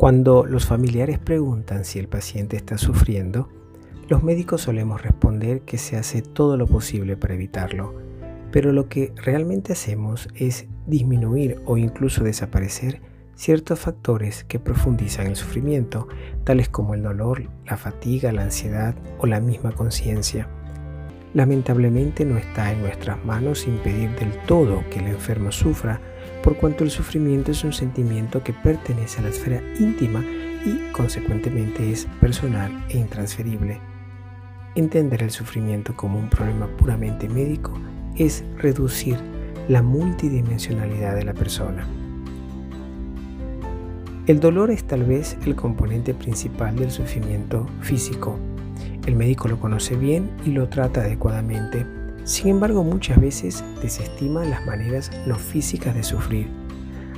Cuando los familiares preguntan si el paciente está sufriendo, los médicos solemos responder que se hace todo lo posible para evitarlo, pero lo que realmente hacemos es disminuir o incluso desaparecer ciertos factores que profundizan el sufrimiento, tales como el dolor, la fatiga, la ansiedad o la misma conciencia. Lamentablemente no está en nuestras manos impedir del todo que el enfermo sufra, por cuanto el sufrimiento es un sentimiento que pertenece a la esfera íntima y consecuentemente es personal e intransferible. Entender el sufrimiento como un problema puramente médico es reducir la multidimensionalidad de la persona. El dolor es tal vez el componente principal del sufrimiento físico. El médico lo conoce bien y lo trata adecuadamente. Sin embargo, muchas veces desestima las maneras no físicas de sufrir.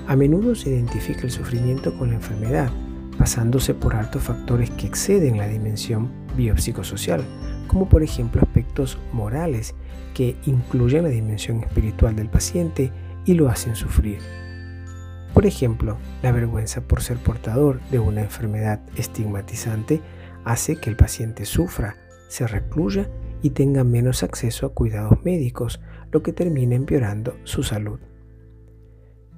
A menudo se identifica el sufrimiento con la enfermedad, pasándose por altos factores que exceden la dimensión biopsicosocial, como por ejemplo aspectos morales que incluyen la dimensión espiritual del paciente y lo hacen sufrir. Por ejemplo, la vergüenza por ser portador de una enfermedad estigmatizante hace que el paciente sufra, se recluya y tenga menos acceso a cuidados médicos, lo que termina empeorando su salud.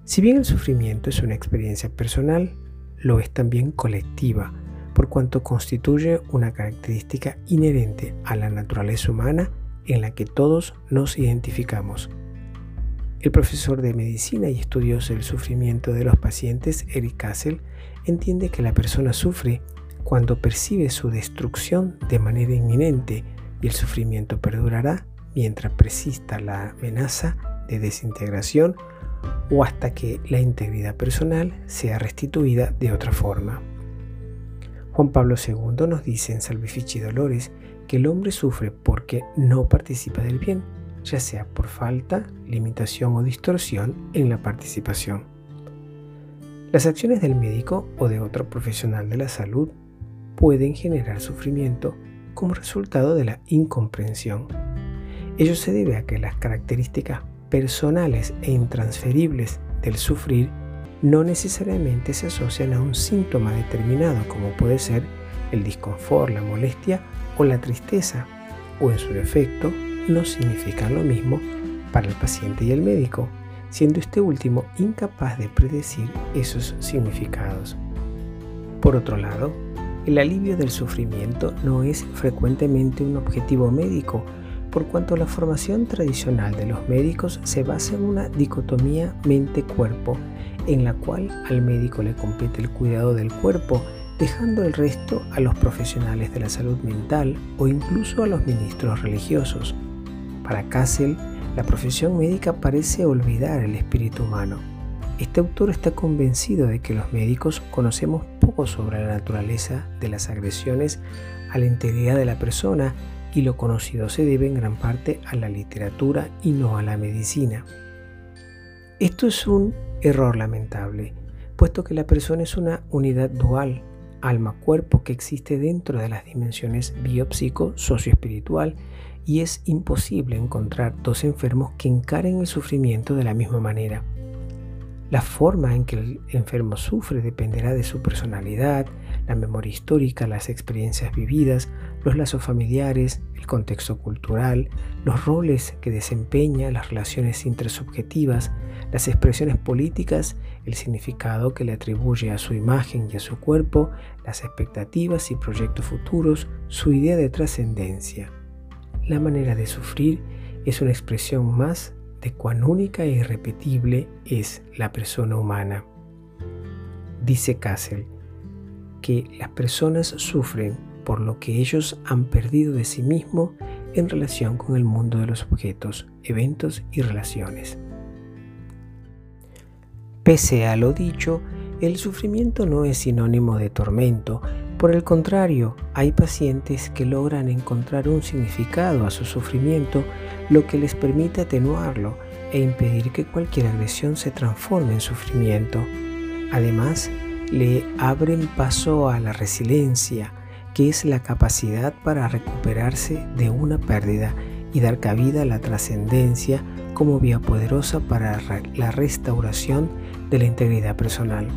Si bien el sufrimiento es una experiencia personal, lo es también colectiva, por cuanto constituye una característica inherente a la naturaleza humana en la que todos nos identificamos. El profesor de medicina y estudioso del sufrimiento de los pacientes, Eric Kassel, entiende que la persona sufre cuando percibe su destrucción de manera inminente y el sufrimiento perdurará mientras persista la amenaza de desintegración o hasta que la integridad personal sea restituida de otra forma. Juan Pablo II nos dice en Salvifici Dolores que el hombre sufre porque no participa del bien, ya sea por falta, limitación o distorsión en la participación. Las acciones del médico o de otro profesional de la salud pueden generar sufrimiento como resultado de la incomprensión. Ello se debe a que las características personales e intransferibles del sufrir no necesariamente se asocian a un síntoma determinado como puede ser el disconfort, la molestia o la tristeza, o en su defecto no significan lo mismo para el paciente y el médico, siendo este último incapaz de predecir esos significados. Por otro lado, el alivio del sufrimiento no es frecuentemente un objetivo médico, por cuanto la formación tradicional de los médicos se basa en una dicotomía mente-cuerpo en la cual al médico le compete el cuidado del cuerpo, dejando el resto a los profesionales de la salud mental o incluso a los ministros religiosos. Para Cassel, la profesión médica parece olvidar el espíritu humano. Este autor está convencido de que los médicos conocemos poco sobre la naturaleza de las agresiones a la integridad de la persona y lo conocido se debe en gran parte a la literatura y no a la medicina. Esto es un error lamentable, puesto que la persona es una unidad dual, alma-cuerpo que existe dentro de las dimensiones biopsico, socio-espiritual, y es imposible encontrar dos enfermos que encaren el sufrimiento de la misma manera. La forma en que el enfermo sufre dependerá de su personalidad, la memoria histórica, las experiencias vividas, los lazos familiares, el contexto cultural, los roles que desempeña, las relaciones intersubjetivas, las expresiones políticas, el significado que le atribuye a su imagen y a su cuerpo, las expectativas y proyectos futuros, su idea de trascendencia. La manera de sufrir es una expresión más de cuán única e irrepetible es la persona humana. Dice Kassel que las personas sufren por lo que ellos han perdido de sí mismo en relación con el mundo de los objetos, eventos y relaciones. Pese a lo dicho, el sufrimiento no es sinónimo de tormento, por el contrario, hay pacientes que logran encontrar un significado a su sufrimiento, lo que les permite atenuarlo e impedir que cualquier agresión se transforme en sufrimiento. Además, le abren paso a la resiliencia, que es la capacidad para recuperarse de una pérdida y dar cabida a la trascendencia como vía poderosa para la restauración de la integridad personal.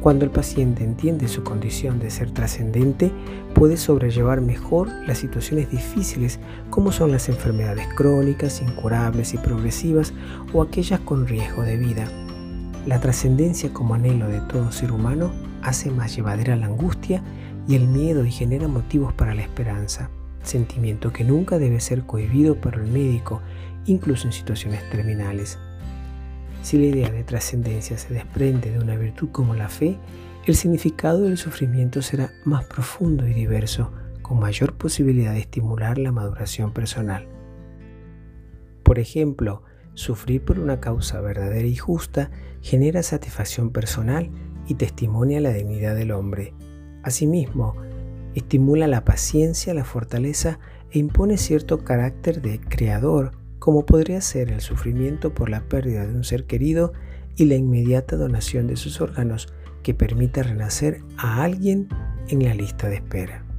Cuando el paciente entiende su condición de ser trascendente, puede sobrellevar mejor las situaciones difíciles como son las enfermedades crónicas, incurables y progresivas o aquellas con riesgo de vida. La trascendencia como anhelo de todo ser humano hace más llevadera la angustia y el miedo y genera motivos para la esperanza, sentimiento que nunca debe ser cohibido por el médico, incluso en situaciones terminales. Si la idea de trascendencia se desprende de una virtud como la fe, el significado del sufrimiento será más profundo y diverso, con mayor posibilidad de estimular la maduración personal. Por ejemplo, sufrir por una causa verdadera y justa genera satisfacción personal y testimonia la dignidad del hombre. Asimismo, estimula la paciencia, la fortaleza e impone cierto carácter de creador como podría ser el sufrimiento por la pérdida de un ser querido y la inmediata donación de sus órganos que permita renacer a alguien en la lista de espera.